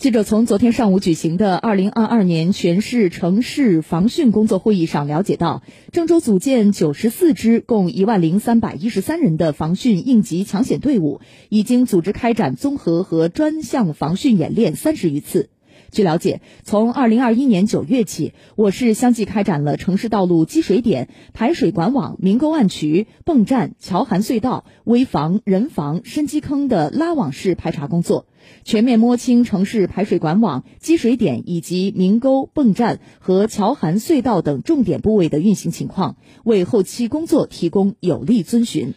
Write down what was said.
记者从昨天上午举行的二零二二年全市城市防汛工作会议上了解到，郑州组建九十四支共一万零三百一十三人的防汛应急抢险队伍，已经组织开展综合和专项防汛演练三十余次。据了解，从二零二一年九月起，我市相继开展了城市道路积水点、排水管网、明沟暗渠、泵站、桥涵隧道、危房、人防、深基坑的拉网式排查工作，全面摸清城市排水管网、积水点以及明沟、泵站和桥涵隧道等重点部位的运行情况，为后期工作提供有力遵循。